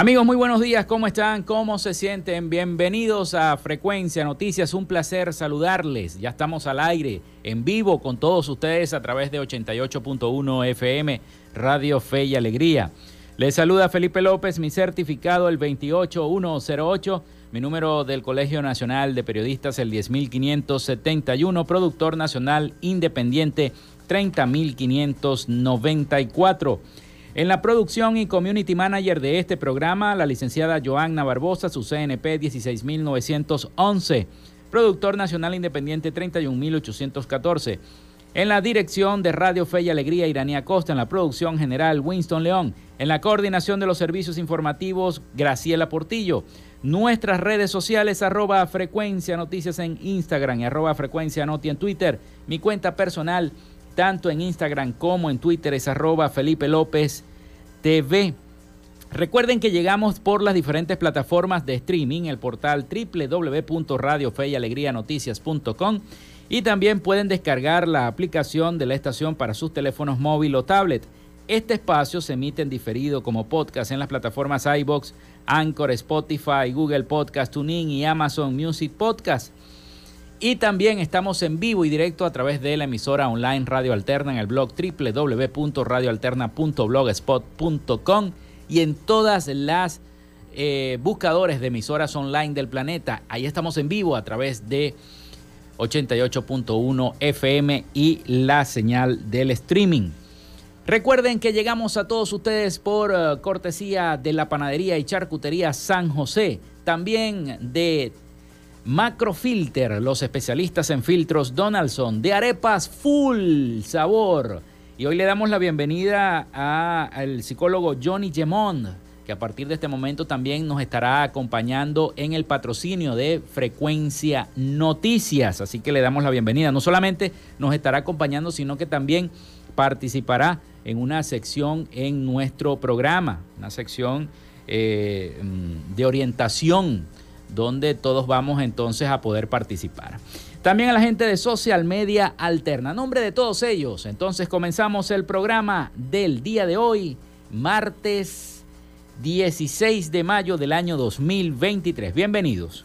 Amigos, muy buenos días, ¿cómo están? ¿Cómo se sienten? Bienvenidos a Frecuencia Noticias, un placer saludarles. Ya estamos al aire, en vivo con todos ustedes a través de 88.1 FM, Radio Fe y Alegría. Les saluda Felipe López, mi certificado el 28108, mi número del Colegio Nacional de Periodistas el 10571, productor nacional independiente 30594. En la producción y community manager de este programa, la licenciada Joanna Barbosa, su CNP 16911, productor nacional independiente 31814. En la dirección de Radio Fe y Alegría, Iranía Costa. En la producción general, Winston León. En la coordinación de los servicios informativos, Graciela Portillo. Nuestras redes sociales, arroba frecuencia noticias en Instagram y arroba frecuencia noti en Twitter. Mi cuenta personal, tanto en Instagram como en Twitter es arroba Felipe López TV. Recuerden que llegamos por las diferentes plataformas de streaming, el portal www.radiofeyalegrianoticias.com y también pueden descargar la aplicación de la estación para sus teléfonos móvil o tablet. Este espacio se emite en diferido como podcast en las plataformas iBox, Anchor, Spotify, Google Podcast, TuneIn y Amazon Music Podcast. Y también estamos en vivo y directo a través de la emisora online Radio Alterna en el blog www.radioalterna.blogspot.com y en todas las eh, buscadores de emisoras online del planeta. Ahí estamos en vivo a través de 88.1 FM y la señal del streaming. Recuerden que llegamos a todos ustedes por eh, cortesía de la panadería y charcutería San José, también de Macrofilter, los especialistas en filtros Donaldson, de arepas full sabor. Y hoy le damos la bienvenida al psicólogo Johnny Gemond, que a partir de este momento también nos estará acompañando en el patrocinio de Frecuencia Noticias. Así que le damos la bienvenida. No solamente nos estará acompañando, sino que también participará en una sección en nuestro programa, una sección eh, mm, de orientación donde todos vamos entonces a poder participar. También a la gente de Social Media Alterna. nombre de todos ellos, entonces comenzamos el programa del día de hoy, martes 16 de mayo del año 2023. Bienvenidos.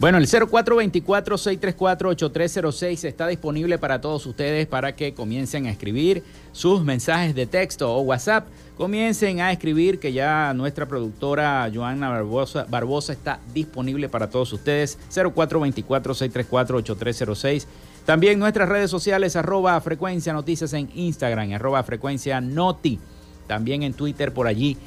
Bueno, el 0424-634-8306 está disponible para todos ustedes para que comiencen a escribir sus mensajes de texto o WhatsApp. Comiencen a escribir que ya nuestra productora Joana Barbosa, está disponible para todos ustedes. 0424-634-8306. También nuestras redes sociales, arroba frecuencia noticias en Instagram, arroba frecuencia noti. También en Twitter por allí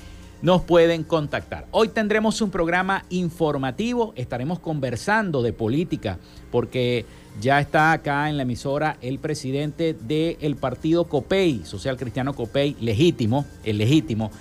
nos pueden contactar. Hoy tendremos un programa informativo, estaremos conversando de política, porque ya está acá en la emisora el presidente del partido COPEI, Social Cristiano COPEI, legítimo, el legítimo.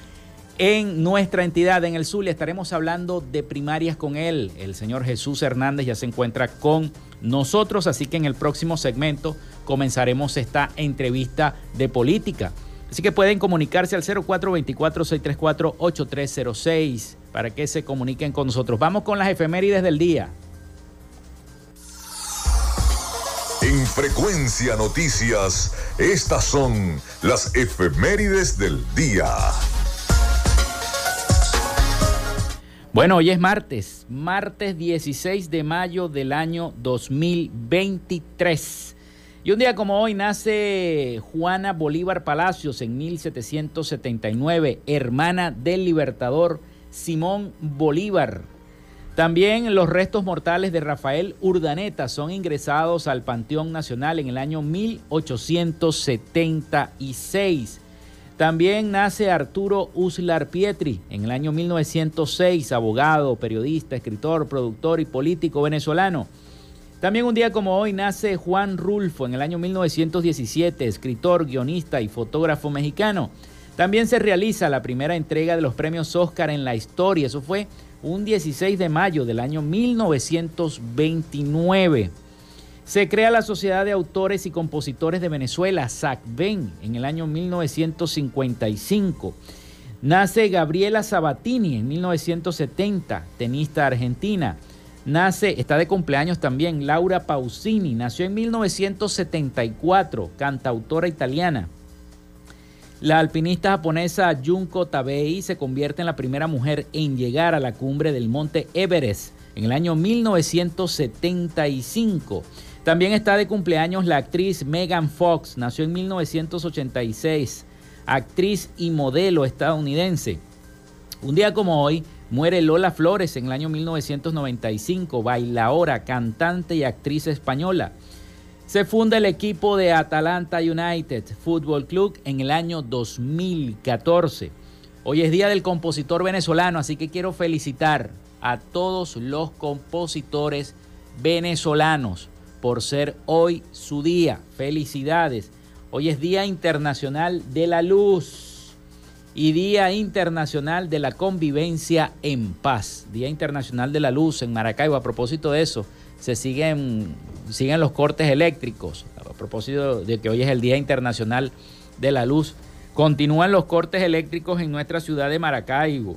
En nuestra entidad, en el Zulia, estaremos hablando de primarias con él. El señor Jesús Hernández ya se encuentra con nosotros, así que en el próximo segmento comenzaremos esta entrevista de política. Así que pueden comunicarse al 0424-634-8306 para que se comuniquen con nosotros. Vamos con las efemérides del día. En Frecuencia Noticias, estas son las efemérides del día. Bueno, hoy es martes, martes 16 de mayo del año 2023. Y un día como hoy nace Juana Bolívar Palacios en 1779, hermana del libertador Simón Bolívar. También los restos mortales de Rafael Urdaneta son ingresados al Panteón Nacional en el año 1876. También nace Arturo Uslar Pietri en el año 1906, abogado, periodista, escritor, productor y político venezolano. También un día como hoy nace Juan Rulfo en el año 1917, escritor, guionista y fotógrafo mexicano. También se realiza la primera entrega de los premios Oscar en la historia. Eso fue un 16 de mayo del año 1929. Se crea la Sociedad de Autores y Compositores de Venezuela, SACVEN, en el año 1955. Nace Gabriela Sabatini en 1970, tenista argentina. Nace, está de cumpleaños también, Laura Pausini, nació en 1974, cantautora italiana. La alpinista japonesa Junko Tabei se convierte en la primera mujer en llegar a la cumbre del monte Everest en el año 1975. También está de cumpleaños la actriz Megan Fox, nació en 1986, actriz y modelo estadounidense. Un día como hoy muere Lola Flores en el año 1995, bailaora, cantante y actriz española. Se funda el equipo de Atalanta United Football Club en el año 2014. Hoy es día del compositor venezolano, así que quiero felicitar a todos los compositores venezolanos por ser hoy su día. Felicidades. Hoy es Día Internacional de la Luz y Día Internacional de la Convivencia en Paz. Día Internacional de la Luz en Maracaibo. A propósito de eso, se siguen, siguen los cortes eléctricos. A propósito de que hoy es el Día Internacional de la Luz. Continúan los cortes eléctricos en nuestra ciudad de Maracaibo.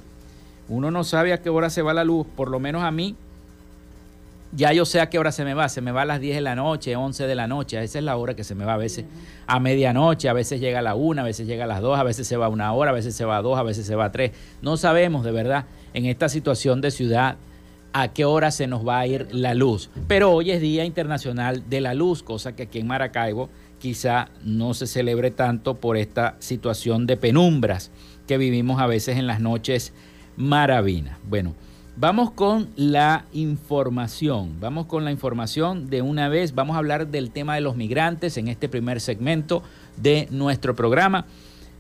Uno no sabe a qué hora se va la luz, por lo menos a mí ya yo sé a qué hora se me va, se me va a las 10 de la noche, 11 de la noche, esa es la hora que se me va a veces a medianoche, a veces llega a la 1, a veces llega a las 2, a veces se va a una hora, a veces se va a 2, a veces se va a 3. No sabemos de verdad en esta situación de ciudad a qué hora se nos va a ir la luz. Pero hoy es Día Internacional de la Luz, cosa que aquí en Maracaibo quizá no se celebre tanto por esta situación de penumbras que vivimos a veces en las noches maravinas. Bueno, Vamos con la información, vamos con la información de una vez, vamos a hablar del tema de los migrantes en este primer segmento de nuestro programa,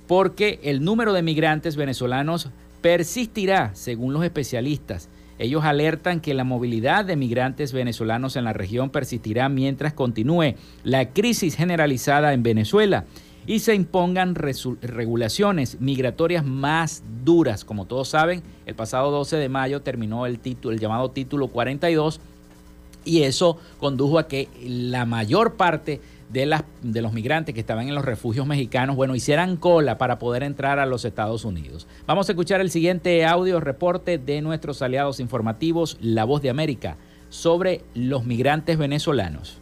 porque el número de migrantes venezolanos persistirá, según los especialistas. Ellos alertan que la movilidad de migrantes venezolanos en la región persistirá mientras continúe la crisis generalizada en Venezuela y se impongan regulaciones migratorias más duras. Como todos saben, el pasado 12 de mayo terminó el, título, el llamado título 42 y eso condujo a que la mayor parte de, las, de los migrantes que estaban en los refugios mexicanos, bueno, hicieran cola para poder entrar a los Estados Unidos. Vamos a escuchar el siguiente audio reporte de nuestros aliados informativos, La Voz de América, sobre los migrantes venezolanos.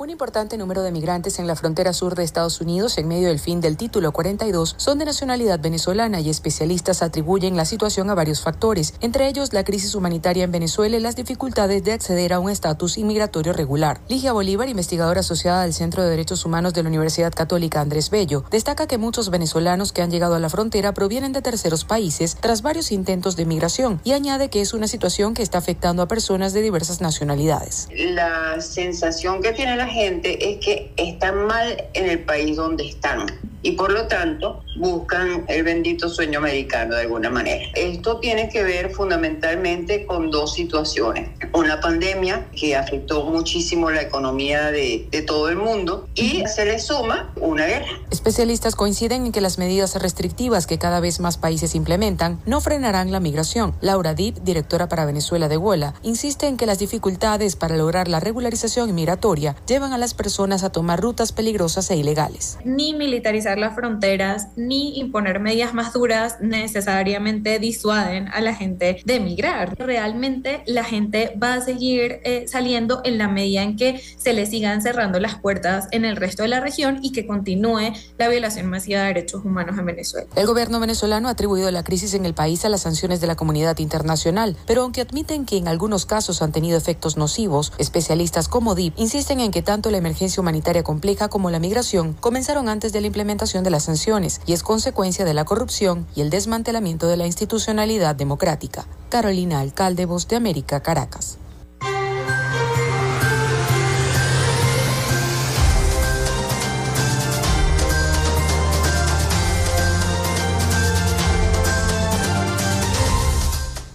Un importante número de migrantes en la frontera sur de Estados Unidos en medio del fin del título 42 son de nacionalidad venezolana y especialistas atribuyen la situación a varios factores, entre ellos la crisis humanitaria en Venezuela y las dificultades de acceder a un estatus inmigratorio regular. Ligia Bolívar, investigadora asociada del Centro de Derechos Humanos de la Universidad Católica Andrés Bello, destaca que muchos venezolanos que han llegado a la frontera provienen de terceros países tras varios intentos de migración y añade que es una situación que está afectando a personas de diversas nacionalidades. La sensación que tiene la gente es que están mal en el país donde están y por lo tanto buscan el bendito sueño americano de alguna manera. Esto tiene que ver fundamentalmente con dos situaciones. Una pandemia que afectó muchísimo la economía de, de todo el mundo y se le suma una guerra. Especialistas coinciden en que las medidas restrictivas que cada vez más países implementan no frenarán la migración. Laura Deep, directora para Venezuela de Huela, insiste en que las dificultades para lograr la regularización migratoria llevan a las personas a tomar rutas peligrosas e ilegales. Ni militarizar las fronteras, ni imponer medidas más duras necesariamente disuaden a la gente de emigrar. Realmente la gente va a seguir eh, saliendo en la medida en que se le sigan cerrando las puertas en el resto de la región y que continúe la violación masiva de derechos humanos en Venezuela. El gobierno venezolano ha atribuido la crisis en el país a las sanciones de la comunidad internacional, pero aunque admiten que en algunos casos han tenido efectos nocivos, especialistas como DIP insisten en que tanto la emergencia humanitaria compleja como la migración comenzaron antes de la implementación de las sanciones y es consecuencia de la corrupción y el desmantelamiento de la institucionalidad democrática. Carolina Alcalde, Voz de América, Caracas.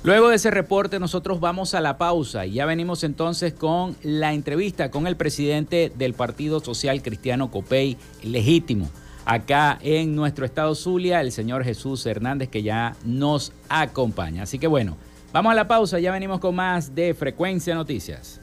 Luego de ese reporte nosotros vamos a la pausa y ya venimos entonces con la entrevista con el presidente del Partido Social Cristiano Copey Legítimo. acá en nuestro estado Zulia, el señor Jesús Hernández, que ya nos acompaña. Así que bueno, vamos a la pausa, ya venimos con más de Frecuencia Noticias.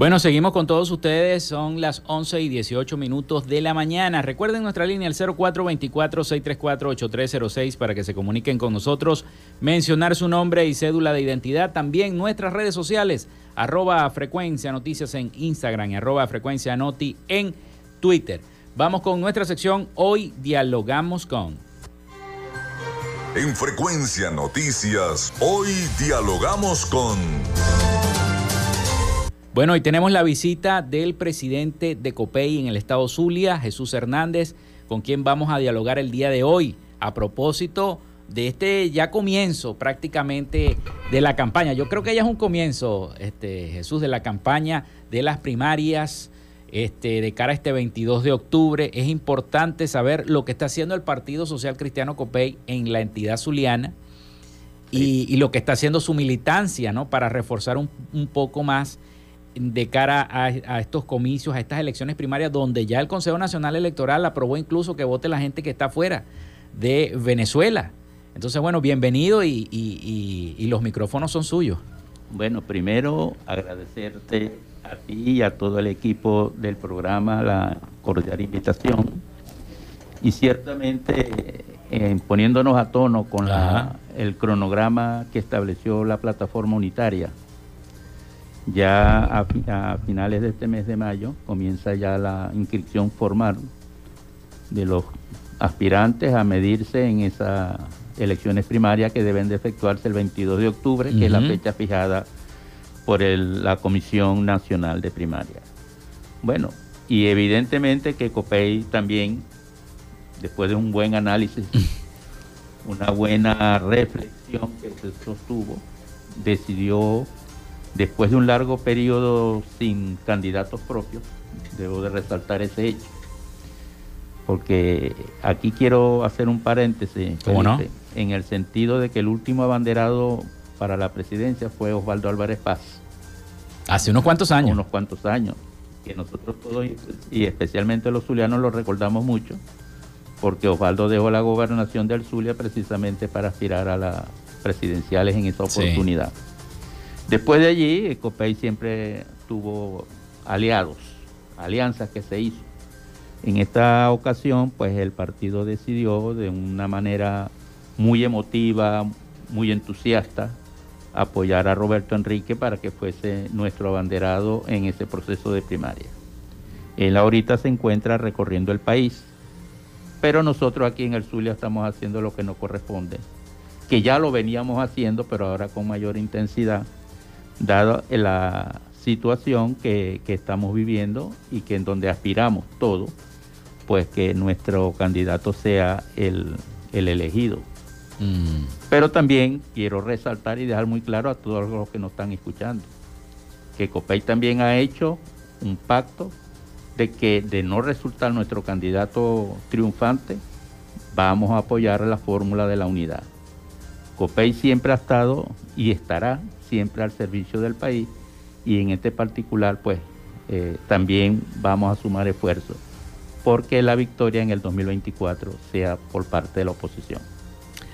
Bueno, seguimos con todos ustedes. Son las 11 y 18 minutos de la mañana. Recuerden nuestra línea el 0424-634-8306 para que se comuniquen con nosotros. Mencionar su nombre y cédula de identidad. También nuestras redes sociales. Arroba Frecuencia Noticias en Instagram y arroba Frecuencia Noti en Twitter. Vamos con nuestra sección. Hoy dialogamos con. En Frecuencia Noticias, hoy dialogamos con... Bueno, hoy tenemos la visita del presidente de COPEI en el estado Zulia, Jesús Hernández, con quien vamos a dialogar el día de hoy a propósito de este ya comienzo prácticamente de la campaña. Yo creo que ya es un comienzo, este, Jesús, de la campaña de las primarias este, de cara a este 22 de octubre. Es importante saber lo que está haciendo el Partido Social Cristiano COPEI en la entidad zuliana y, lo que está haciendo su militancia, ¿no? Para reforzar un, un poco más de cara a, estos comicios, a estas elecciones primarias, donde ya el Consejo Nacional Electoral aprobó incluso que vote la gente que está fuera de Venezuela. Entonces, bueno, bienvenido y, los micrófonos son suyos. Bueno, primero agradecerte a ti y a todo el equipo del programa la cordial invitación y ciertamente eh, poniéndonos a tono con la, el cronograma que estableció la plataforma unitaria ya a, finales de este mes de mayo comienza ya la inscripción formal de los aspirantes a medirse en esas elecciones primarias que deben de efectuarse el 22 de octubre, que es la fecha fijada por la Comisión Nacional de Primaria. Bueno, y evidentemente que COPEI también, después de un buen análisis, una buena reflexión que se sostuvo, decidió Después de un largo periodo sin candidatos propios, debo de resaltar ese hecho, porque aquí quiero hacer un paréntesis, en el sentido de que el último abanderado para la presidencia fue Osvaldo Álvarez Paz. Hace unos cuantos años. Unos cuantos años, que nosotros todos, y especialmente los zulianos, lo recordamos mucho, porque Osvaldo dejó la gobernación del Zulia precisamente para aspirar a las presidenciales en esa oportunidad. Después de allí, COPEI siempre tuvo aliados, alianzas que se hizo. En esta ocasión, pues el partido decidió de una manera muy emotiva, muy entusiasta, apoyar a Roberto Enrique para que fuese nuestro abanderado en ese proceso de primaria. Él ahorita se encuentra recorriendo el país, pero nosotros aquí en el Zulia estamos haciendo lo que nos corresponde, que ya lo veníamos haciendo, pero ahora con mayor intensidad, dado la situación que, estamos viviendo y que en donde aspiramos todos, pues que nuestro candidato sea el, elegido. Mm. Pero también quiero resaltar y dejar muy claro a todos los que nos están escuchando, que COPEI también ha hecho un pacto de que de no resultar nuestro candidato triunfante, vamos a apoyar la fórmula de la unidad. COPEI siempre ha estado y estará siempre al servicio del país y en este particular pues eh, también vamos a sumar esfuerzos porque la victoria en el 2024 sea por parte de la oposición.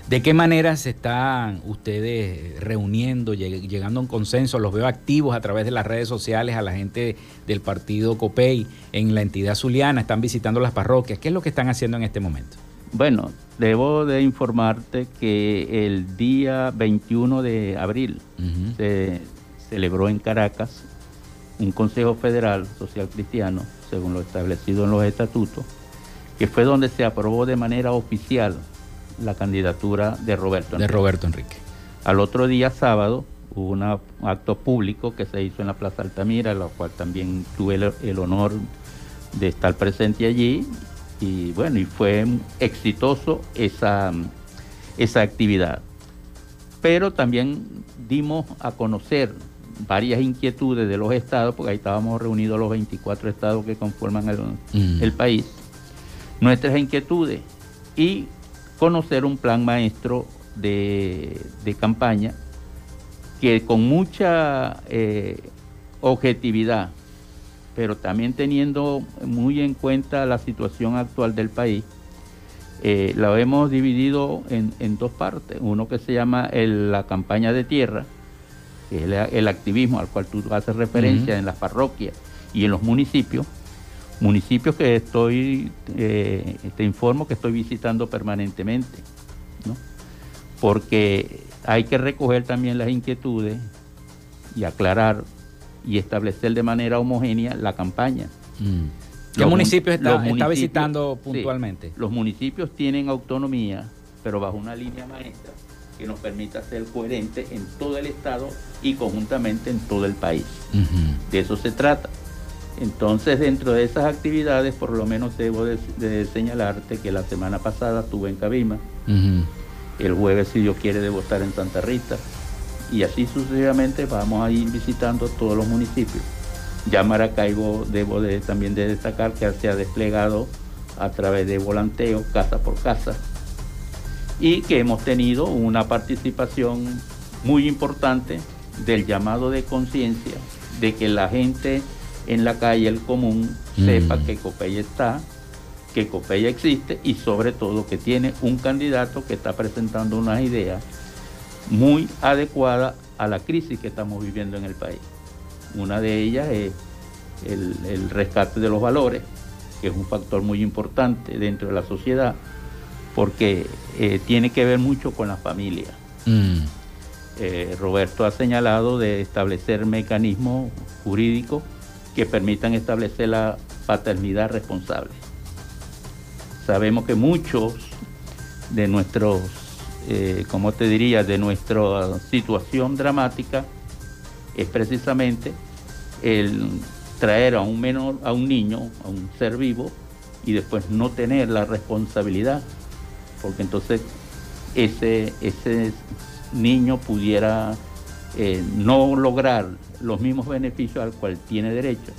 ¿De qué manera se están ustedes reuniendo, llegando a un consenso? Los veo activos a través de las redes sociales a la gente del partido COPEI en la entidad zuliana, están visitando las parroquias. ¿Qué es lo que están haciendo en este momento? Bueno, debo de informarte que el día 21 de abril se celebró en Caracas un Consejo Federal Social Cristiano, según lo establecido en los estatutos, que fue donde se aprobó de manera oficial la candidatura de Roberto Enrique. De Roberto Enrique. Al otro día, sábado, hubo un acto público que se hizo en la Plaza Altamira, en la cual también tuve el, honor de estar presente allí. Y bueno, y fue exitoso esa, esa actividad. Pero también dimos a conocer varias inquietudes de los estados, porque ahí estábamos reunidos los 24 estados que conforman el, mm. el país, nuestras inquietudes y conocer un plan maestro de, campaña que con mucha eh, objetividad, pero también teniendo muy en cuenta la situación actual del país, eh, la hemos dividido en, dos partes. Uno que se llama la campaña de tierra, que es el, activismo al cual tú haces referencia en las parroquias y en los municipios, municipios que estoy, eh, te informo que estoy visitando permanentemente, ¿no? porque hay que recoger también las inquietudes y aclarar y establecer de manera homogénea la campaña. Mm. ¿Qué municipios está, visitando puntualmente? los municipios tienen autonomía, pero bajo una línea maestra que nos permita ser coherente en todo el Estado y conjuntamente en todo el país. De eso se trata. Entonces, dentro de esas actividades, por lo menos debo de, señalarte que la semana pasada estuve en Cabima, el jueves, si Dios quiere, debo estar en Santa Rita, y así sucesivamente vamos a ir visitando todos los municipios. Ya Maracaibo debo de, también de destacar que se ha desplegado a través de volanteo, casa por casa, y que hemos tenido una participación muy importante del llamado de conciencia de que la gente en la calle, el común, sepa mm. que Copey está, que Copey existe y sobre todo que tiene un candidato que está presentando unas ideas muy adecuadas a la crisis que estamos viviendo en el país. Una de ellas es el, rescate de los valores, que es un factor muy importante dentro de la sociedad, porque eh, tiene que ver mucho con la familia. Mm. Eh, Roberto ha señalado de establecer mecanismos jurídicos que permitan establecer la paternidad responsable. Sabemos que muchos de nuestros, eh, como te diría, de nuestra situación dramática es precisamente el traer a un menor, a un niño, a un ser vivo, y después no tener la responsabilidad, porque entonces ese, ese niño pudiera eh, no lograr los mismos beneficios al cual tiene derecho.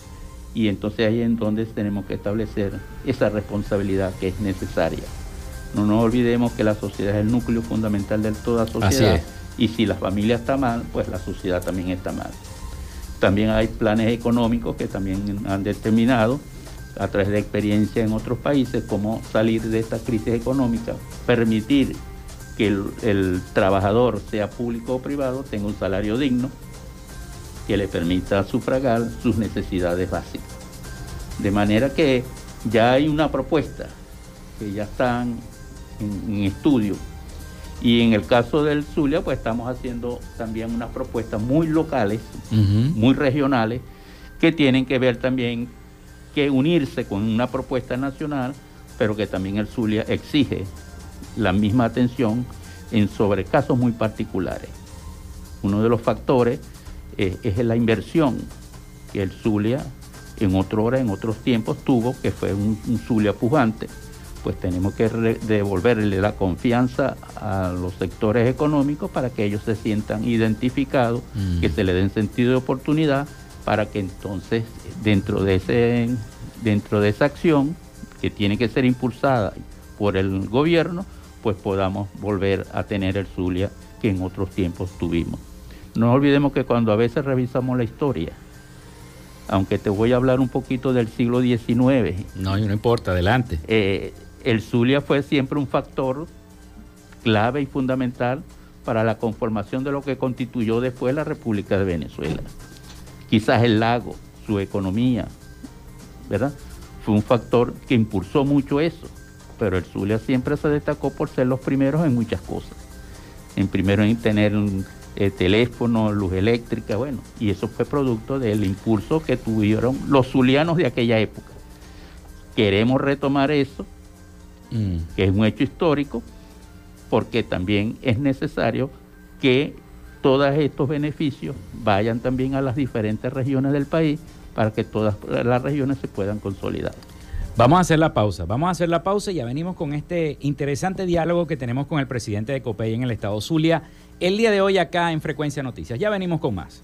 Y entonces ahí es en donde tenemos que establecer esa responsabilidad que es necesaria. No nos olvidemos que la sociedad es el núcleo fundamental de toda sociedad. Y si la familia está mal, pues la sociedad también está mal. También hay planes económicos que también han determinado a través de experiencia en otros países cómo salir de esta crisis económica, permitir que el, trabajador, sea público o privado, tenga un salario digno que le permita sufragar sus necesidades básicas. De manera que ya hay una propuesta que ya están en, estudio. Y en el caso del Zulia, pues estamos haciendo también unas propuestas muy locales, muy regionales, que tienen que ver también que unirse con una propuesta nacional, pero que también el Zulia exige la misma atención en sobre casos muy particulares. Uno de los factores eh, es la inversión que el Zulia en otra hora, en otros tiempos tuvo, que fue un, Zulia pujante. Pues tenemos que devolverle la confianza a los sectores económicos para que ellos se sientan identificados, mm. que se le den sentido de oportunidad, para que entonces dentro de, ese, dentro de esa acción que tiene que ser impulsada por el gobierno, pues podamos volver a tener el Zulia que en otros tiempos tuvimos. No olvidemos que cuando a veces revisamos la historia, aunque te voy a hablar un poquito del siglo XIX. No, no importa, adelante. Eh, el Zulia fue siempre un factor clave y fundamental para la conformación de lo que constituyó después la República de Venezuela. Quizás el lago, su economía, ¿verdad? Fue un factor que impulsó mucho eso, pero el Zulia siempre se destacó por ser los primeros en muchas cosas. En primero en tener un, eh, teléfono, luz eléctrica, bueno, y eso fue producto del impulso que tuvieron los zulianos de aquella época. Queremos retomar eso, mm. que es un hecho histórico, porque también es necesario que todos estos beneficios vayan también a las diferentes regiones del país para que todas las regiones se puedan consolidar. Vamos a hacer la pausa, vamos a hacer la pausa y ya venimos con este interesante diálogo que tenemos con el presidente de COPEI en el estado Zulia el día de hoy acá en Frecuencia Noticias. Ya venimos con más.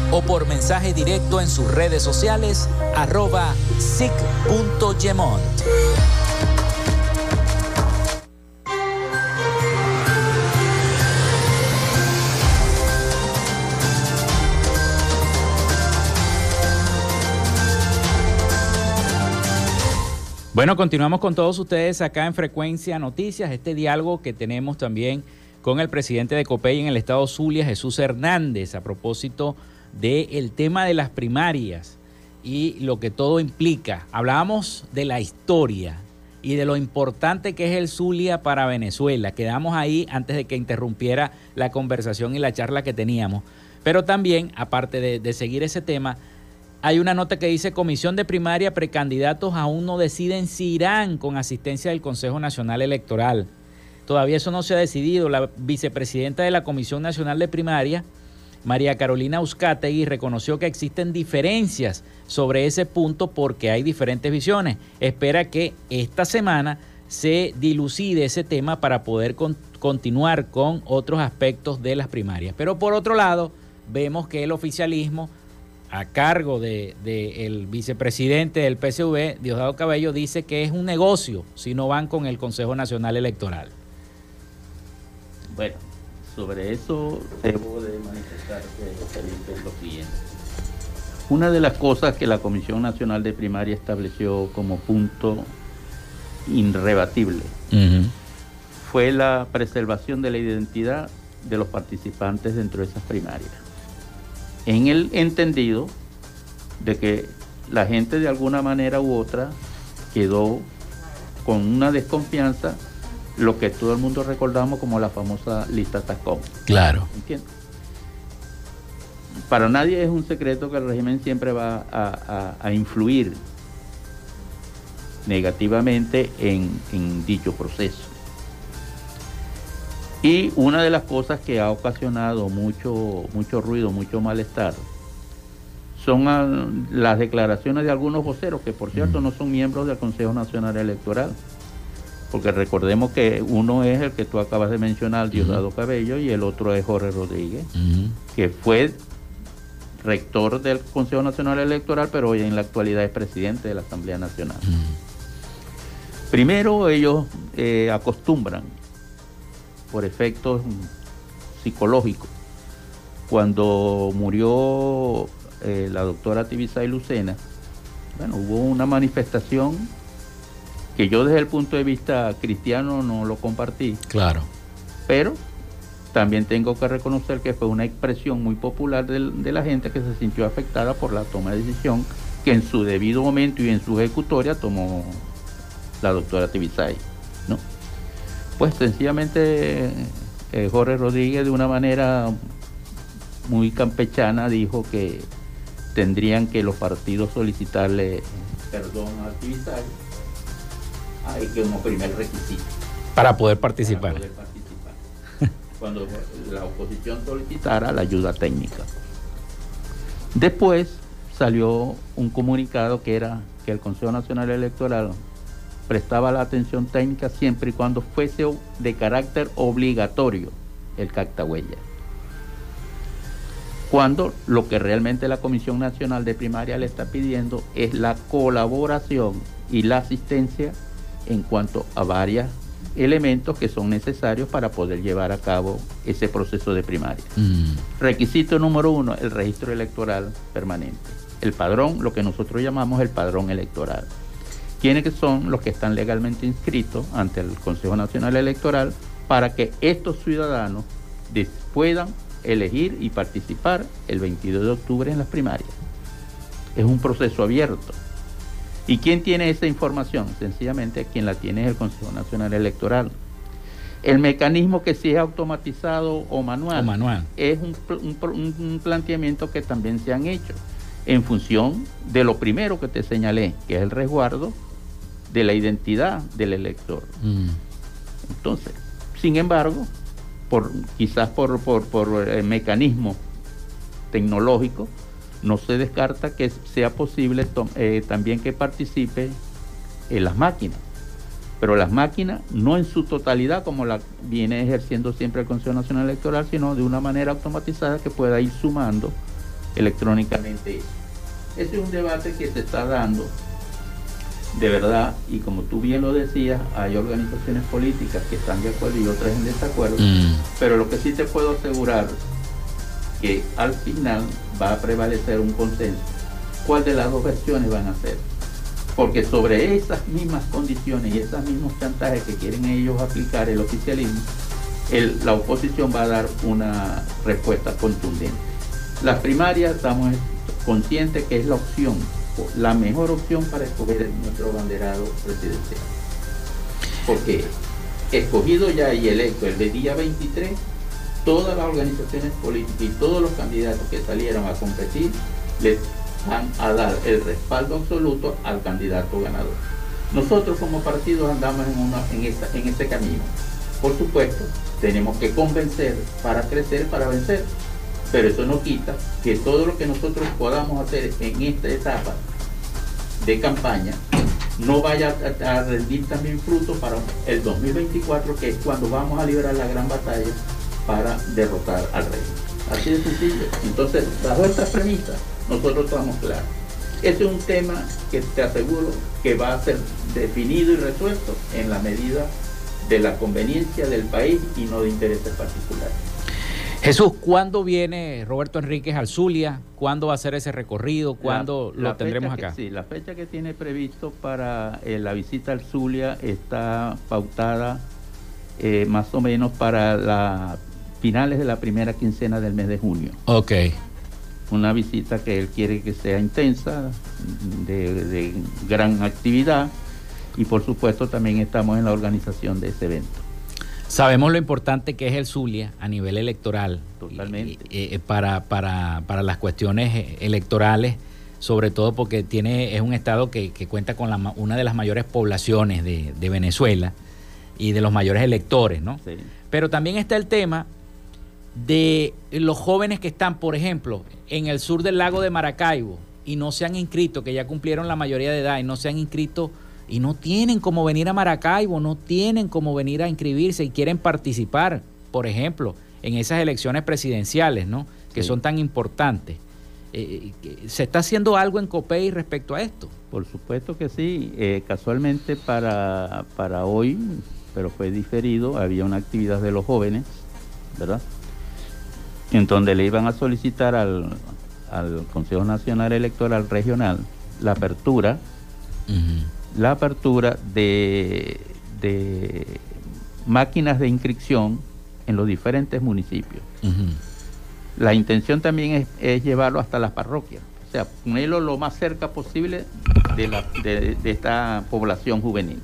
o por mensaje directo en sus redes sociales arroba sic.gemont. Bueno, continuamos con todos ustedes acá en Frecuencia Noticias, este diálogo que tenemos también con el presidente de COPEI en el estado Zulia, Jesús Hernández, a propósito del tema de las primarias y lo que todo implica. Hablábamos de la historia y de lo importante que es el Zulia para Venezuela. Quedamos ahí antes de que interrumpiera la conversación y la charla que teníamos. Pero también, aparte de, de seguir ese tema, hay una nota que dice Comisión de Primaria, precandidatos aún no deciden si irán con asistencia del Consejo Nacional Electoral. Todavía eso no se ha decidido. La vicepresidenta de la Comisión Nacional de Primaria, María Carolina Euskategui, reconoció que existen diferencias sobre ese punto porque hay diferentes visiones. Espera que esta semana se dilucide ese tema para poder con- continuar con otros aspectos de las primarias. Pero por otro lado, vemos que el oficialismo a cargo del de, el vicepresidente del PSV, Diosdado Cabello, dice que es un negocio si no van con el Consejo Nacional Electoral. Bueno, sobre eso debo de manifestarte, Felipe, lo siguiente. Una de las cosas que la Comisión Nacional de Primaria estableció como punto irrebatible fue la preservación de la identidad de los participantes dentro de esas primarias. En el entendido de que la gente de alguna manera u otra quedó con una desconfianza, lo que todo el mundo recordamos como la famosa lista Tacón. Claro. ¿Entiendes? Para nadie es un secreto que el régimen siempre va a, a- a influir negativamente en, en dicho proceso. Y una de las cosas que ha ocasionado mucho, mucho ruido, mucho malestar, son las declaraciones de algunos voceros, que por cierto no son miembros del Consejo Nacional Electoral. Porque recordemos que uno es el que tú acabas de mencionar, Diosdado Cabello, y el otro es Jorge Rodríguez, que fue rector del Consejo Nacional Electoral, pero hoy en la actualidad es presidente de la Asamblea Nacional. Primero, ellos eh, acostumbran, por efectos psicológicos, cuando murió eh, la doctora Tibisay Lucena, bueno, hubo una manifestación que yo desde el punto de vista cristiano no lo compartí, Claro. pero también tengo que reconocer que fue una expresión muy popular de, la gente que se sintió afectada por la toma de decisión que en su debido momento y en su ejecutoria tomó la doctora Tibisay, ¿no? Pues sencillamente eh, Jorge Rodríguez de una manera muy campechana dijo que tendrían que los partidos solicitarle perdón a Tibisay hay que como primer requisito Para poder participar. para poder participar. Cuando la oposición solicitara la ayuda técnica. Después salió un comunicado que era que el Consejo Nacional Electoral prestaba la atención técnica siempre y cuando fuese de carácter obligatorio el cactahuella. Cuando lo que realmente la Comisión Nacional de Primaria le está pidiendo es la colaboración y la asistencia en cuanto a varios elementos que son necesarios para poder llevar a cabo ese proceso de primaria. Requisito número uno, el registro electoral permanente. El padrón, lo que nosotros llamamos el padrón electoral. ¿Quiénes son los que están legalmente inscritos ante el Consejo Nacional Electoral para que estos ciudadanos puedan elegir y participar el 22 de octubre en las primarias? Es un proceso abierto. ¿Y quién tiene esa información? Sencillamente quien la tiene es el Consejo Nacional Electoral. El mecanismo que sí es automatizado o manual, O manual. es un, planteamiento que también se han hecho en función de lo primero que te señalé, que es el resguardo de la identidad del elector. Mm. Entonces, sin embargo, por, quizás por, por, el mecanismo tecnológico, no se descarta que sea posible eh, también que participe en las máquinas. Pero las máquinas no en su totalidad como la viene ejerciendo siempre el Consejo Nacional Electoral, sino de una manera automatizada que pueda ir sumando electrónicamente. Ese es un debate que se está dando de verdad, y como tú bien lo decías, hay organizaciones políticas que están de acuerdo y otras en desacuerdo, mm. pero lo que sí te puedo asegurar que al final va a prevalecer un consenso. ¿Cuál de las dos versiones van a ser? Porque sobre esas mismas condiciones y esos mismos chantajes que quieren ellos aplicar el oficialismo, la oposición va a dar una respuesta contundente. Las primarias estamos conscientes que es la opción la mejor opción para escoger nuestro banderado presidencial. Porque escogido ya y electo el de día 23, todas las organizaciones políticas y todos los candidatos que salieron a competir les van a dar el respaldo absoluto al candidato ganador. Nosotros como partido andamos en, una, en, esa, en ese camino. Por supuesto, tenemos que convencer para crecer, para vencer. Pero eso no quita que todo lo que nosotros podamos hacer en esta etapa de campaña no vaya a, rendir también fruto para el 2024, que es cuando vamos a liberar la gran batalla para derrotar al rey. Así de sencillo. Entonces, bajo esta premisa, nosotros estamos claros. Ese es un tema que te aseguro que va a ser definido y resuelto en la medida de la conveniencia del país y no de intereses particulares. Jesús, ¿cuándo viene Roberto Enríquez al Zulia? ¿Cuándo va a hacer ese recorrido? ¿Cuándo lo tendremos acá? sí, la fecha que tiene previsto para eh, la visita al Zulia está pautada eh, más o menos para las finales de la primera quincena del mes de junio. Ok. Una visita que él quiere que sea intensa, de gran actividad, y por supuesto también estamos en la organización de ese evento. Sabemos lo importante que es el Zulia a nivel electoral. Totalmente. Eh, eh, para, para, para, las cuestiones eh, electorales, sobre todo porque tiene, es un estado que, cuenta con la, una de las mayores poblaciones de, Venezuela y de los mayores electores, ¿no? Pero también está el tema de los jóvenes que están, por ejemplo, en el sur del lago de Maracaibo y no se han inscrito, que ya cumplieron la mayoría de edad y no se han inscrito y no tienen como venir a Maracaibo, no tienen como venir a inscribirse y quieren participar, por ejemplo, en esas elecciones presidenciales, ¿no? Que son tan importantes. Eh, eh, ¿Se está haciendo algo en COPEI respecto a esto? Por supuesto que sí. Eh, casualmente para, para hoy, pero fue diferido, había una actividad de los jóvenes, ¿verdad? En donde le iban a solicitar al, Consejo Nacional Electoral Regional la apertura la apertura de, máquinas de inscripción en los diferentes municipios. La intención también es, llevarlo hasta las parroquias, o sea, ponerlo lo más cerca posible de, la, de, esta población juvenil.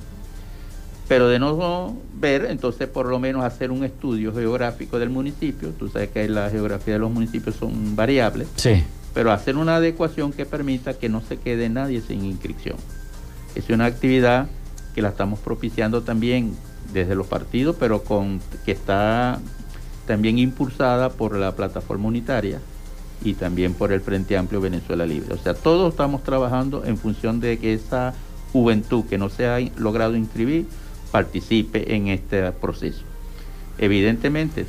Pero de no ver, entonces por lo menos hacer un estudio geográfico del municipio, tú sabes que la geografía de los municipios son variables, sí. pero hacer una adecuación que permita que no se quede nadie sin inscripción. Es una actividad que la estamos propiciando también desde los partidos, pero con que está también impulsada por la plataforma unitaria y también por el Frente Amplio Venezuela Libre. O sea, todos estamos trabajando en función de que esa juventud que no se ha logrado inscribir participe en este proceso. Evidentemente,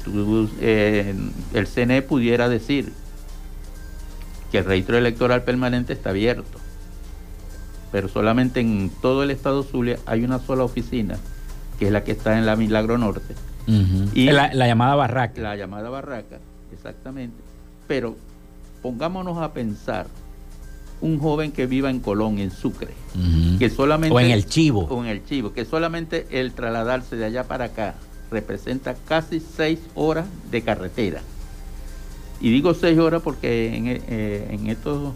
eh, el CNE pudiera decir que el registro electoral permanente está abierto pero solamente en todo el estado Zulia hay una sola oficina, que es la que está en la Milagro Norte. y la, llamada Barraca. La llamada Barraca, exactamente. Pero pongámonos a pensar un joven que viva en Colón, en Sucre, que solamente... O en el Chivo. O en el Chivo, que solamente el trasladarse de allá para acá representa casi seis horas de carretera. Y digo seis horas porque en, eh, en estos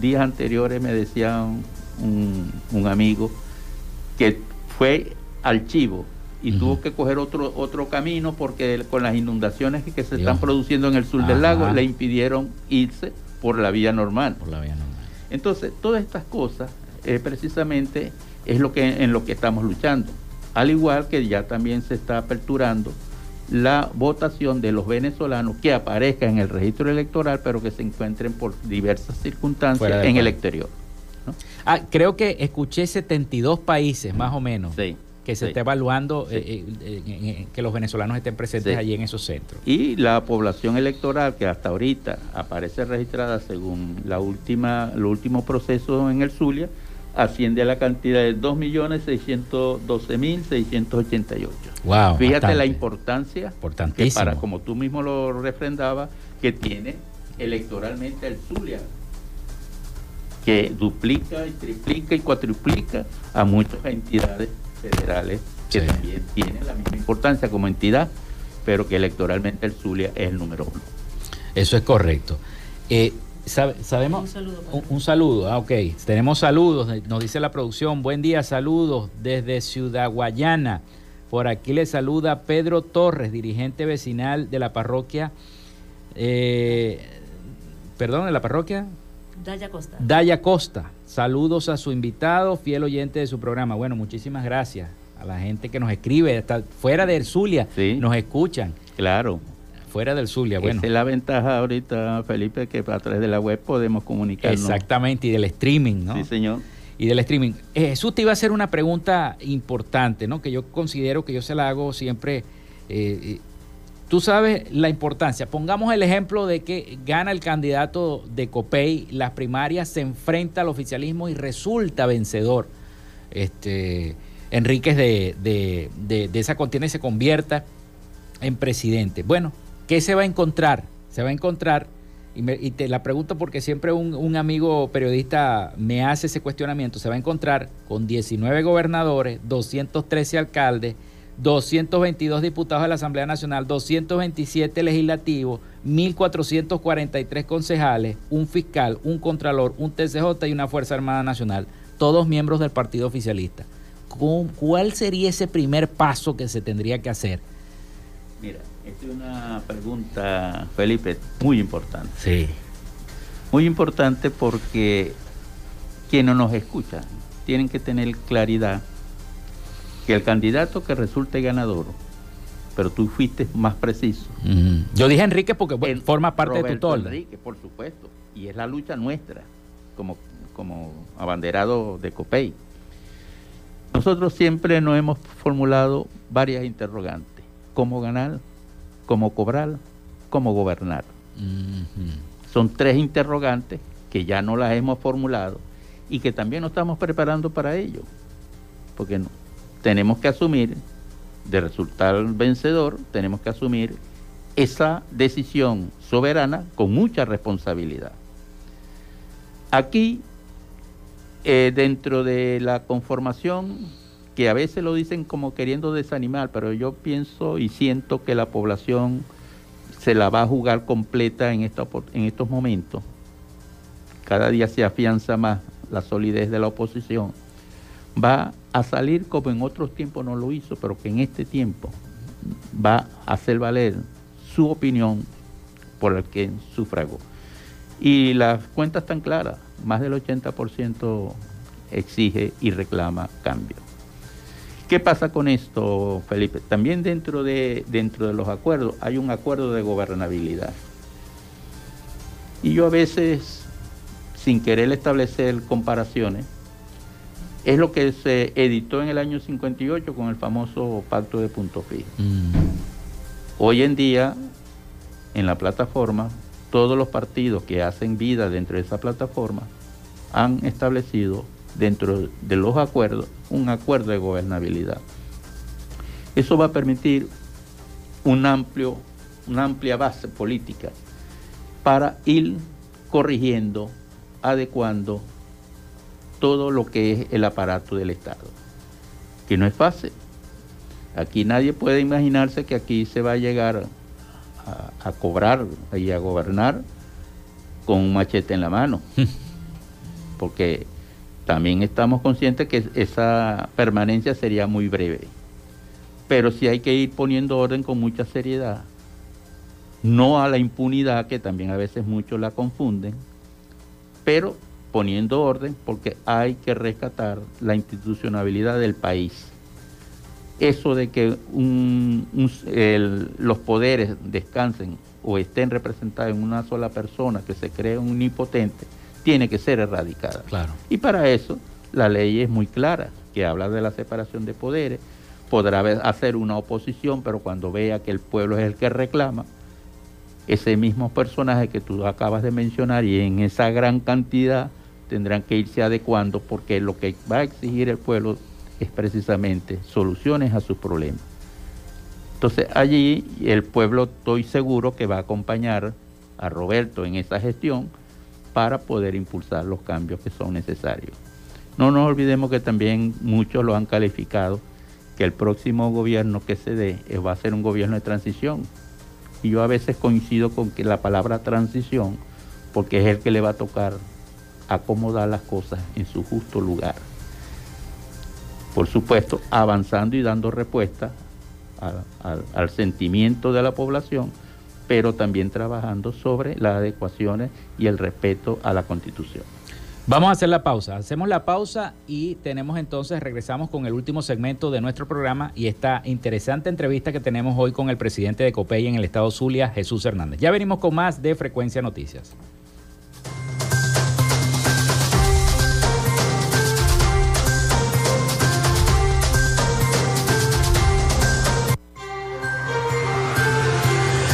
días anteriores me decían un, amigo que fue al Chivo y tuvo que coger otro, otro camino porque con las inundaciones que, se están produciendo en el sur del lago le impidieron irse por la vía normal. Por la vía normal. Entonces, todas estas cosas, precisamente Es lo que, en lo que estamos luchando. Al igual que ya también se está aperturando la votación de los venezolanos que aparezcan en el registro electoral, pero que se encuentren por diversas circunstancias en el exterior. Ah, creo que escuché 72 países más o menos. Que se está evaluando eh, eh, eh, que los venezolanos estén presentes allí en esos centros. Y la población electoral que hasta ahorita aparece registrada según la última, los últimos procesos en el Zulia, asciende a la cantidad de 2.612.688. Wow, Fíjate la importancia que para, como tú mismo lo refrendabas, que tiene electoralmente el Zulia, que duplica y triplica y cuatriplica a muchas entidades federales que también tienen la misma importancia como entidad, pero que electoralmente el Zulia es el número uno. Eso es correcto. Eh, sabemos un saludo, un, saludo, ah, ok. Tenemos saludos, nos dice la producción. Buen día, saludos desde Ciudad Guayana. Por aquí le saluda Pedro Torres, dirigente vecinal de la parroquia. Eh, perdón, de la parroquia. Daya Costa. Daya Costa. Saludos a su invitado, fiel oyente de su programa. Bueno, muchísimas gracias a la gente que nos escribe, hasta fuera de Zulia, nos escuchan. Claro fuera del Zulia. Bueno. Esa es la ventaja ahorita, Felipe, que a través de la web podemos comunicarnos. Exactamente, y del streaming, ¿no? Sí, señor. Y del streaming. Eh, Jesús te iba a hacer una pregunta importante, ¿no? Que yo considero que yo se la hago siempre. Eh, eh, tú sabes la importancia. Pongamos el ejemplo de que gana el candidato de COPEI las primarias, se enfrenta al oficialismo y resulta vencedor. Este, Enríquez de, de, de, de esa contienda y se convierta en presidente. Bueno, ¿Qué se va a encontrar? Se va a encontrar, y, te la pregunto porque siempre un, amigo periodista me hace ese cuestionamiento, se va a encontrar con 19 gobernadores, 213 alcaldes, 222 diputados de la Asamblea Nacional, 227 legislativos, 1.443 concejales, un fiscal, un contralor, un TCJ y una Fuerza Armada Nacional, todos miembros del partido oficialista. ¿Cuál sería ese primer paso que se tendría que hacer? Mira, esta es una pregunta, Felipe, muy importante. Sí. Muy importante porque quienes nos escuchan tienen que tener claridad que el candidato que resulte ganador, pero tú fuiste más preciso. Yo dije Enrique porque forma parte de tu tolda. Enrique, por supuesto, y es la lucha nuestra como, como abanderado de COPEI. Nosotros siempre nos hemos formulado varias interrogantes. ¿Cómo ganar? cómo cobrar, cómo gobernar. Son tres interrogantes que ya no las hemos formulado y que también nos estamos preparando para ello. Porque no, tenemos que asumir, de resultar vencedor, tenemos que asumir esa decisión soberana con mucha responsabilidad. Aquí, eh, dentro de la conformación que a veces lo dicen como queriendo desanimar, pero yo pienso y siento que la población se la va a jugar completa en, en estos momentos. Cada día se afianza más la solidez de la oposición. Va a salir como en otros tiempos no lo hizo, pero que en este tiempo va a hacer valer su opinión por el que sufragó. Y las cuentas están claras, más del 80% exige y reclama cambio. ¿Qué pasa con esto, Felipe? También dentro de, dentro de los acuerdos hay un acuerdo de gobernabilidad. Y yo a veces, sin querer establecer comparaciones, es lo que se editó en el año 58 con el famoso pacto de punto fijo. Mm. Hoy en día, en la plataforma, todos los partidos que hacen vida dentro de esa plataforma han establecido dentro de los acuerdos un acuerdo de gobernabilidad. Eso va a permitir un amplio, una amplia base política para ir corrigiendo, adecuando todo lo que es el aparato del Estado, que no es fácil. Aquí nadie puede imaginarse que aquí se va a llegar a, cobrar y a gobernar con un machete en la mano, porque también estamos conscientes que esa permanencia sería muy breve. Pero sí hay que ir poniendo orden con mucha seriedad. No a la impunidad, que también a veces muchos la confunden, pero poniendo orden porque hay que rescatar la institucionalidad del país. Eso de que los poderes descansen o estén representados en una sola persona, que se cree un impotente, tiene que ser erradicada. Claro. Y para eso la ley es muy clara, que habla de la separación de poderes, podrá hacer una oposición, pero cuando vea que el pueblo es el que reclama, ese mismo personaje que tú acabas de mencionar y en esa gran cantidad tendrán que irse adecuando porque lo que va a exigir el pueblo es precisamente soluciones a sus problemas. Entonces allí el pueblo estoy seguro que va a acompañar a Roberto en esa gestión para poder impulsar los cambios que son necesarios. No nos olvidemos que también muchos lo han calificado que el próximo gobierno que se dé eh, va a ser un gobierno de transición. Y yo a veces coincido con que la palabra transición, porque es el que le va a tocar acomodar las cosas en su justo lugar. Por supuesto, avanzando y dando respuesta al sentimiento de la población, pero también trabajando sobre las adecuaciones y el respeto a la Constitución. Vamos a hacer la pausa. Hacemos la pausa y tenemos entonces, regresamos con el último segmento de nuestro programa y esta interesante entrevista que tenemos hoy con el presidente de COPEI en el estado Zulia, Jesús Hernández. Ya venimos con más de Frecuencia Noticias.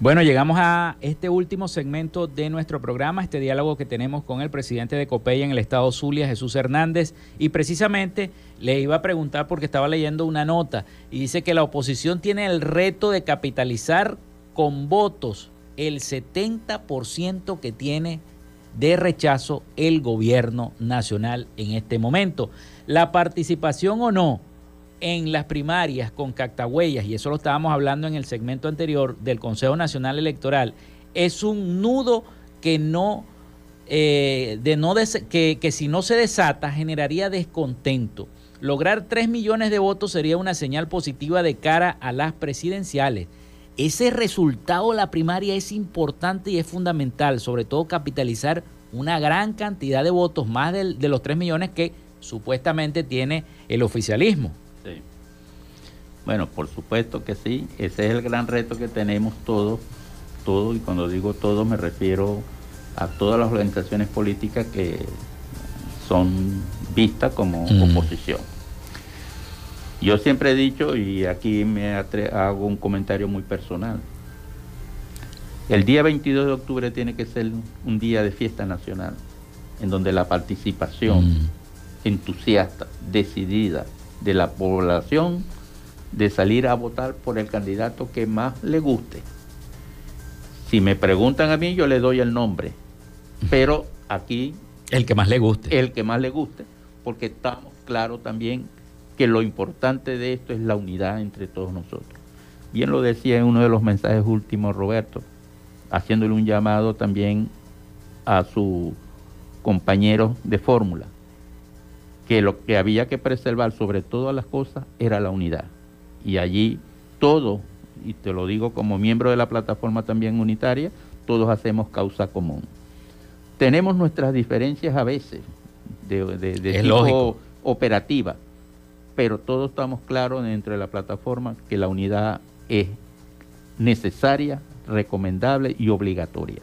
Bueno, llegamos a este último segmento de nuestro programa, este diálogo que tenemos con el presidente de COPEI en el estado Zulia, Jesús Hernández, y precisamente le iba a preguntar porque estaba leyendo una nota y dice que la oposición tiene el reto de capitalizar con votos el 70% que tiene de rechazo el gobierno nacional en este momento. La participación o no en las primarias con cactahuellas, y eso lo estábamos hablando en el segmento anterior del Consejo Nacional Electoral, es un nudo que no, eh, de no que, que si no se desata generaría descontento. Lograr 3 millones de votos sería una señal positiva de cara a las presidenciales. Ese resultado la primaria es importante y es fundamental, sobre todo capitalizar una gran cantidad de votos, más de, de los 3 millones que supuestamente tiene el oficialismo. Bueno, por supuesto que sí, ese es el gran reto que tenemos todos, todos, y cuando digo todos me refiero a todas las organizaciones políticas que son vistas como oposición. Yo siempre he dicho, y aquí me hago un comentario muy personal, el día 22 de octubre tiene que ser un día de fiesta nacional, en donde la participación entusiasta, decidida de la población de salir a votar por el candidato que más le guste. Si me preguntan a mí, yo le doy el nombre, pero aquí... El que más le guste. El que más le guste, porque estamos claros también que lo importante de esto es la unidad entre todos nosotros. Bien lo decía en uno de los mensajes últimos Roberto, haciéndole un llamado también a su compañero de fórmula, que lo que había que preservar sobre todas las cosas era la unidad y allí todo, y te lo digo como miembro de la plataforma también unitaria, todos hacemos causa común. Tenemos nuestras diferencias a veces de, de, tipo operativa, pero todos estamos claros dentro de la plataforma que la unidad es necesaria, recomendable y obligatoria.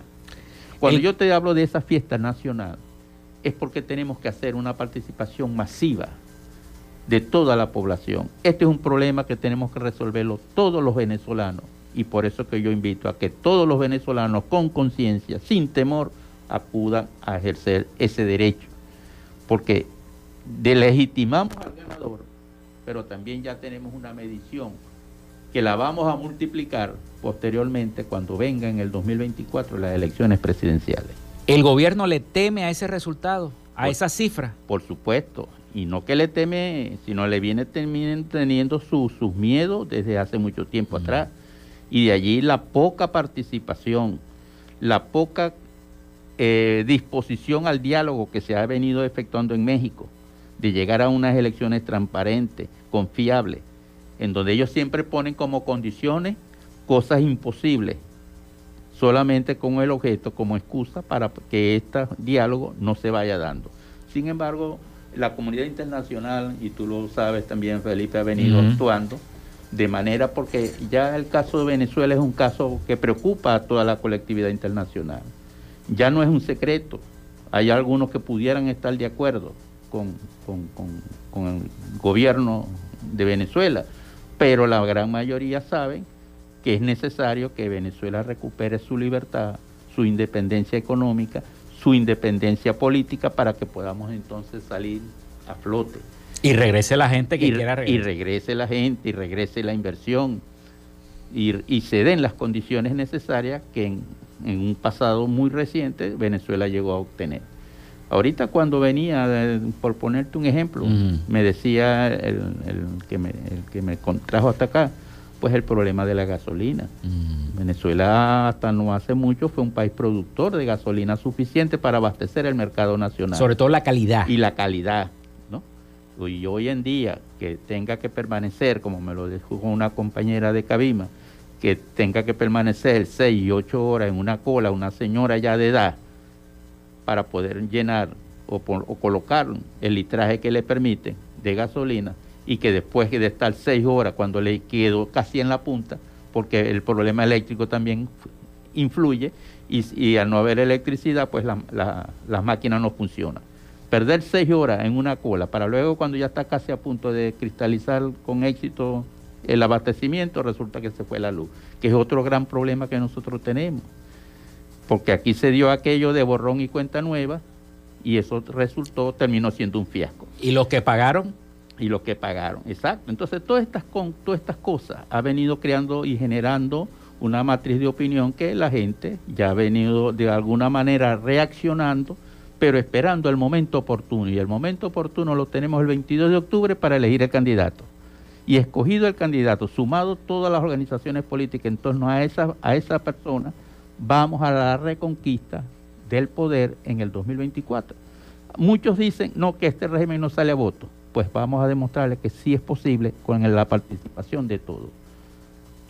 Cuando yo te hablo de esa fiesta nacional, es porque tenemos que hacer una participación masiva de toda la población. Este es un problema que tenemos que resolverlo todos los venezolanos y por eso que yo invito a que todos los venezolanos con conciencia, sin temor, acudan a ejercer ese derecho. Porque delegitimamos al ganador pero también ya tenemos una medición que la vamos a multiplicar posteriormente cuando venga en el 2024 las elecciones presidenciales. ¿El gobierno le teme a ese resultado, a esa cifra? Por supuesto, y no que le teme, sino le viene teniendo sus miedos desde hace mucho tiempo atrás. Y de allí la poca participación, la poca eh, disposición al diálogo que se ha venido efectuando en México, de llegar a unas elecciones transparentes, confiables, en donde ellos siempre ponen como condiciones cosas imposibles, solamente con el objeto como excusa para que este diálogo no se vaya dando. Sin embargo, la comunidad internacional, y tú lo sabes también, Felipe, ha venido actuando de manera porque ya el caso de Venezuela es un caso que preocupa a toda la colectividad internacional. Ya no es un secreto, hay algunos que pudieran estar de acuerdo con, con el gobierno de Venezuela, pero la gran mayoría saben que es necesario que Venezuela recupere su libertad, su independencia económica, su independencia política para que podamos entonces salir a flote. Y regrese la gente que quiera regresar. Y regrese la gente y regrese la inversión y, se den las condiciones necesarias que en, un pasado muy reciente Venezuela llegó a obtener. Ahorita cuando venía, por ponerte un ejemplo, me decía el, que me, el que me trajo hasta acá, pues el problema de la gasolina. Mm. Venezuela hasta no hace mucho fue un país productor de gasolina suficiente para abastecer el mercado nacional. Sobre todo la calidad. Y la calidad, ¿no? Y hoy en día que tenga que permanecer, como me lo dijo una compañera de Cabima, que tenga que permanecer seis y ocho horas en una cola, una señora ya de edad, para poder llenar o, o colocar el litraje que le permite de gasolina, y que después de estar seis horas, cuando le quedó casi en la punta, porque el problema eléctrico también influye, y, al no haber electricidad, pues las máquinas no funcionan. Perder seis horas en una cola para luego cuando ya está casi a punto de cristalizar con éxito el abastecimiento, resulta que se fue la luz, que es otro gran problema que nosotros tenemos. Porque aquí se dio aquello de borrón y cuenta nueva y eso resultó, terminó siendo un fiasco. ¿Y los que pagaron? Y lo que pagaron. Exacto. Entonces, todas estas, todas estas cosas ha venido creando y generando una matriz de opinión que la gente ya ha venido de alguna manera reaccionando, pero esperando el momento oportuno. Y el momento oportuno lo tenemos el 22 de octubre para elegir el candidato. Y escogido el candidato, sumado todas las organizaciones políticas en torno a esa, a esa persona, vamos a la reconquista del poder en el 2024. Muchos dicen, no, que este régimen no sale a voto pues vamos a demostrarle que sí es posible con la participación de todos.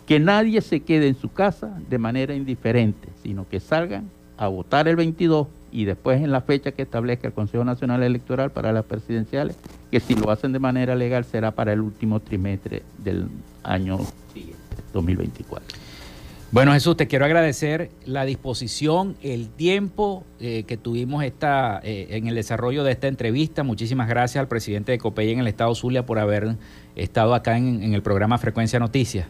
Que nadie se quede en su casa de manera indiferente, sino que salgan a votar el 22 y después en la fecha que establezca el Consejo Nacional Electoral para las presidenciales, que si lo hacen de manera legal será para el último trimestre del año siguiente, 2024. Bueno, Jesús, te quiero agradecer la disposición, el tiempo eh, que tuvimos esta, eh, en el desarrollo de esta entrevista. Muchísimas gracias al presidente de COPEI en el Estado Zulia por haber estado acá en, el programa Frecuencia Noticias.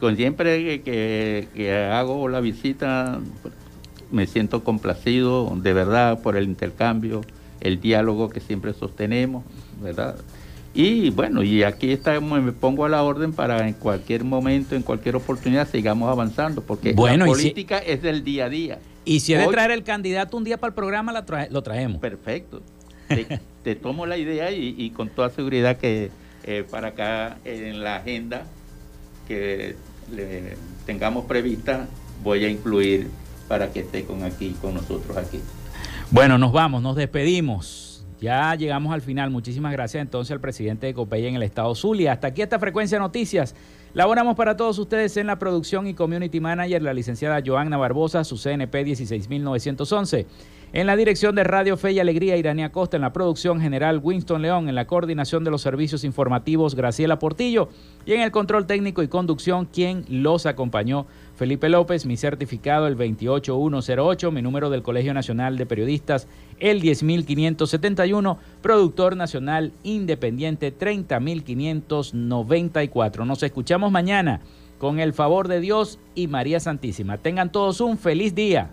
con siempre que, que, hago la visita, me siento complacido, de verdad, por el intercambio, el diálogo que siempre sostenemos, ¿verdad? Y bueno, y aquí estamos, me pongo a la orden para en cualquier momento, en cualquier oportunidad, sigamos avanzando, porque la política es del día a día. Y si es de traer el candidato un día para el programa, lo traemos. Perfecto. Te, tomo la idea y, con toda seguridad que eh, para acá en la agenda que tengamos prevista, voy a incluir para que esté con aquí, con nosotros aquí. Bueno, nos vamos, nos despedimos. Ya llegamos al final. Muchísimas gracias entonces al presidente de Copey en el estado Zulia. Hasta aquí esta frecuencia noticias. Laboramos para todos ustedes en la producción y community manager la licenciada Joanna Barbosa, su CNP 16911. En la dirección de Radio Fe y Alegría, Irania Costa. En la producción general, Winston León. En la coordinación de los servicios informativos, Graciela Portillo. Y en el control técnico y conducción, quien los acompañó, Felipe López. Mi certificado, el 28108. Mi número del Colegio Nacional de Periodistas, el 10571. Productor Nacional Independiente, 30594. Nos escuchamos mañana con el favor de Dios y María Santísima. Tengan todos un feliz día.